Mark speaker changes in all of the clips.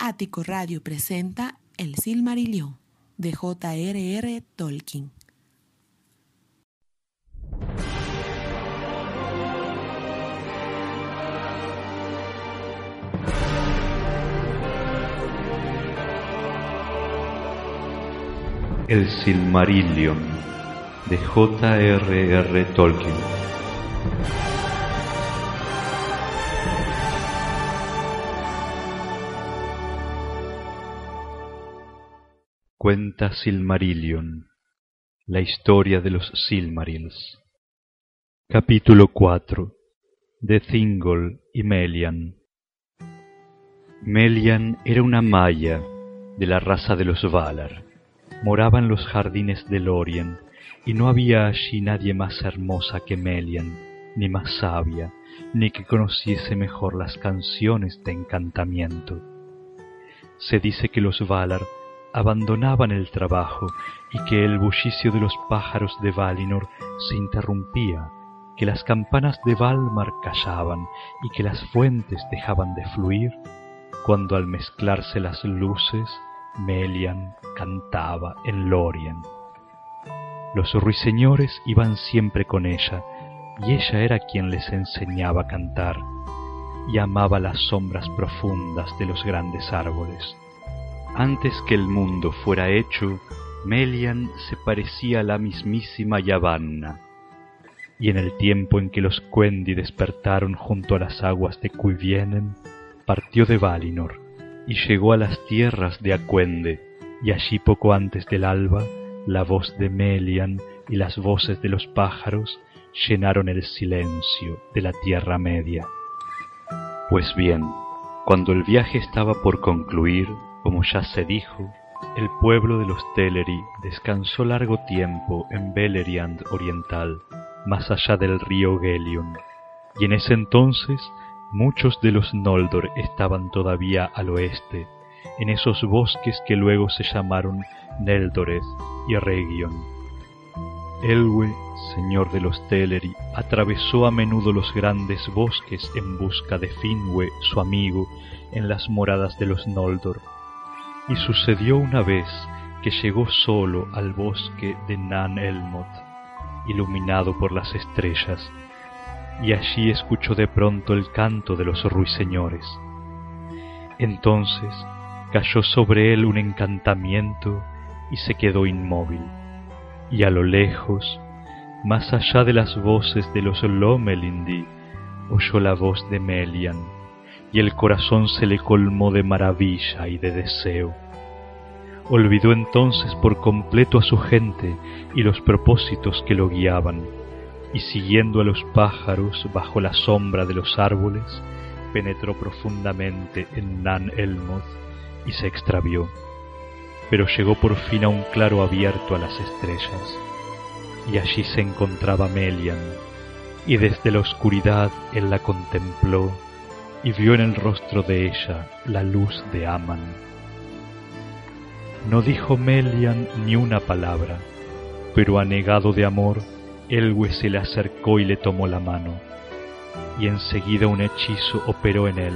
Speaker 1: Ático Radio presenta El Silmarillion de J.R.R. Tolkien.
Speaker 2: El Silmarillion de J.R.R. Tolkien. Cuenta Silmarillion, la historia de los Silmarils. Capítulo 4 de Thingol y Melian. Melian era una maya de la raza de los Valar. Moraba en los jardines de Lorien, y no había allí nadie más hermosa que Melian, ni más sabia, ni que conociese mejor las canciones de encantamiento. Se dice que los Valar abandonaban el trabajo y que el bullicio de los pájaros de Valinor se interrumpía, que las campanas de Valmar callaban y que las fuentes dejaban de fluir, cuando al mezclarse las luces, Melian cantaba en Lorien. Los ruiseñores iban siempre con ella, y ella era quien les enseñaba a cantar, y amaba las sombras profundas de los grandes árboles. Antes que el mundo fuera hecho, Melian se parecía a la mismísima Yavanna. Y en el tiempo en que los Quendi despertaron junto a las aguas de Cuivienen, partió de Valinor y llegó a las tierras de Acuende, y allí poco antes del alba, la voz de Melian y las voces de los pájaros llenaron el silencio de la Tierra Media. Pues bien, cuando el viaje estaba por concluir, como ya se dijo, el pueblo de los Teleri descansó largo tiempo en Beleriand oriental, más allá del río Gelion, y en ese entonces muchos de los Noldor estaban todavía al oeste, en esos bosques que luego se llamaron Neldoreth y Region. Elwe, señor de los Teleri, atravesó a menudo los grandes bosques en busca de Finwe, su amigo, en las moradas de los Noldor y sucedió una vez que llegó solo al bosque de Nan Elmoth, iluminado por las estrellas, y allí escuchó de pronto el canto de los ruiseñores. Entonces cayó sobre él un encantamiento y se quedó inmóvil, y a lo lejos, más allá de las voces de los Lomelindi, oyó la voz de Melian, y el corazón se le colmó de maravilla y de deseo. Olvidó entonces por completo a su gente y los propósitos que lo guiaban, y siguiendo a los pájaros bajo la sombra de los árboles, penetró profundamente en Nan Elmoth y se extravió, pero llegó por fin a un claro abierto a las estrellas, y allí se encontraba Melian, y desde la oscuridad él la contempló y vio en el rostro de ella la luz de Aman. No dijo Melian ni una palabra, pero anegado de amor, Elwe se le acercó y le tomó la mano, y enseguida un hechizo operó en él,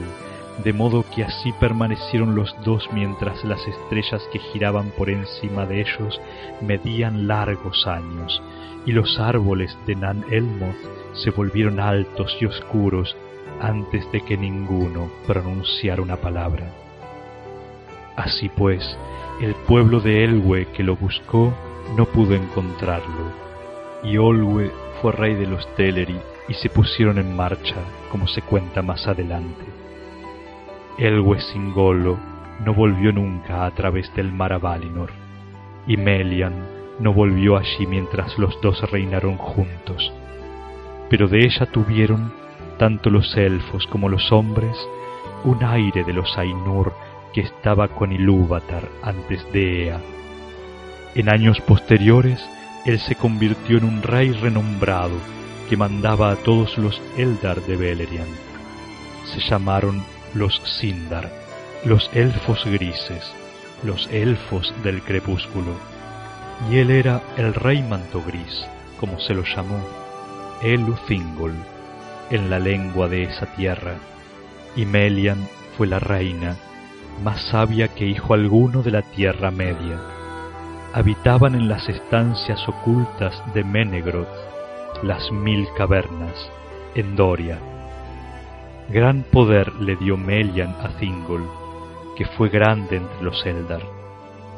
Speaker 2: de modo que así permanecieron los dos mientras las estrellas que giraban por encima de ellos medían largos años, y los árboles de Nan Elmoth se volvieron altos y oscuros antes de que ninguno pronunciara una palabra. Así pues, el pueblo de Elwe que lo buscó no pudo encontrarlo, y Olwe fue rey de los Teleri y se pusieron en marcha, como se cuenta más adelante. Elwe Singolo no volvió nunca a través del mar a Valinor, y Melian no volvió allí mientras los dos reinaron juntos, pero de ella tuvieron tanto los elfos como los hombres, un aire de los Ainur que estaba con Ilúvatar antes de Ea. En años posteriores, él se convirtió en un rey renombrado que mandaba a todos los Eldar de Beleriand. Se llamaron los Sindar, los elfos grises, los elfos del crepúsculo. Y él era el rey manto gris, como se lo llamó, Elu Thingol en la lengua de esa tierra, y Melian fue la reina, más sabia que hijo alguno de la Tierra Media. Habitaban en las estancias ocultas de Menegroth, las mil cavernas, en Doria. Gran poder le dio Melian a Thingol, que fue grande entre los Eldar,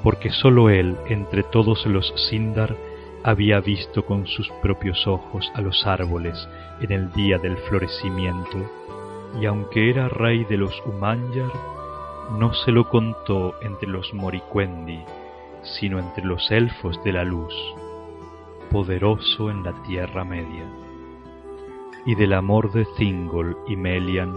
Speaker 2: porque sólo él, entre todos los Sindar, había visto con sus propios ojos a los árboles en el día del florecimiento, y aunque era rey de los Umanyar, no se lo contó entre los Moriquendi, sino entre los elfos de la luz, poderoso en la Tierra Media. Y del amor de Thingol y Melian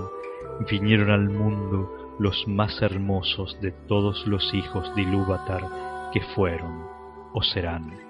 Speaker 2: vinieron al mundo los más hermosos de todos los hijos de Ilúvatar que fueron o serán.